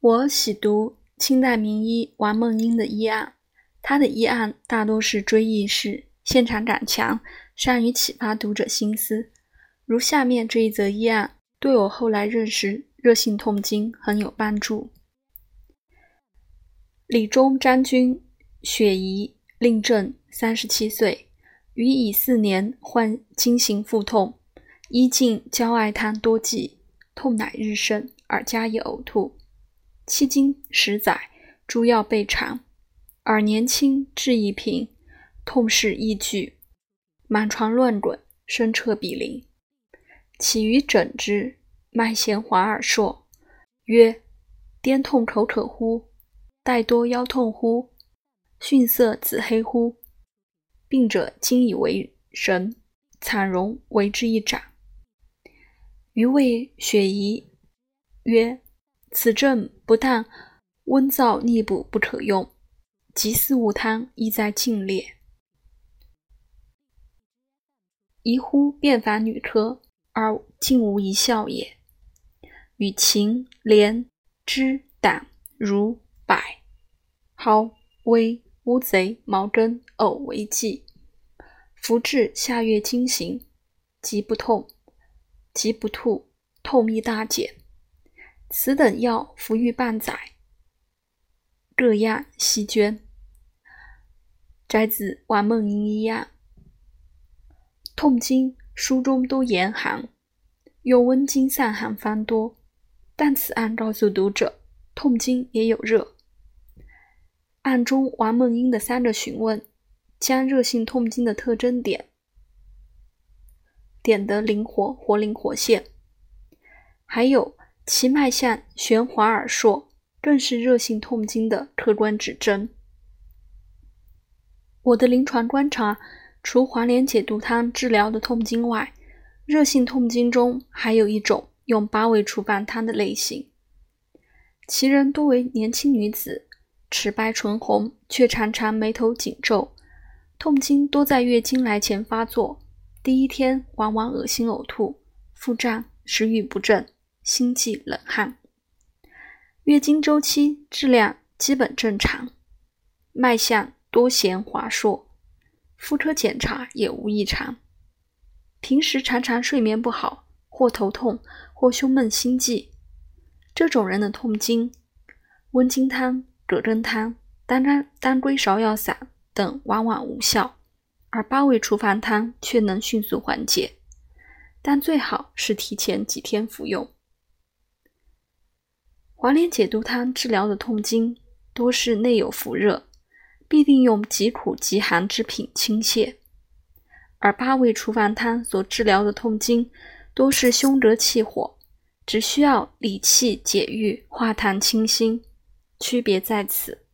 我喜读清代名医王梦英的医案，他的医案大多是追忆式，现场感强，善于启发读者心思。如下面这一则医案，对我后来认识热性痛经很有帮助。李忠将军雪姨，令正，三十七岁，余已四年患经行腹痛，医尽焦艾汤多剂，痛乃日甚，而加以呕吐。迄今十载，诸药备尝，耳年轻，志一平，痛势亦剧，满床乱滚，声彻比邻。起于诊之，脉弦滑而硕，曰：“颠痛口渴乎？带多腰痛乎？逊色紫黑乎？”病者惊以为神，惨容为之一掌。余谓雪姨曰。此症不但温燥逆补不可用，即四物汤亦在尽列。宜乎便凡女科，而竟无一效也。与芩、连、芝、胆、如、柏、蒿、微、乌贼、毛根、藕为剂，服至下月经行，即不痛，即不吐，痛亦大减。此等药服欲半载，各样悉捐。摘自王梦英医案。痛经书中都严寒，用温经散寒方多，但此案告诉读者，痛经也有热。案中王梦英的三个询问，将热性痛经的特征点点得灵活，活灵活现，还有。其脉象弦滑而硕，更是热性痛经的客观指征。我的临床观察，除黄连解毒汤治疗的痛经外，热性痛经中还有一种用八味除烦汤的类型，其人多为年轻女子，齿白唇红，却常常眉头紧皱，痛经多在月经来前发作，第一天往往恶心呕吐、腹胀、食欲不振。心悸冷汗，月经周期质量基本正常，脉象多弦滑硕，妇科检查也无异常。平时常常睡眠不好，或头痛，或胸闷心悸。这种人的痛经，温经汤、葛根汤、当归当归芍药散等往往无效，而八味除烦汤却能迅速缓解。但最好是提前几天服用。黄连解毒汤治疗的痛经多是内有伏热，必定用极苦极寒之品清泻；而八味除烦汤所治疗的痛经多是胸膈气火，只需要理气解郁、化痰清心，区别在此。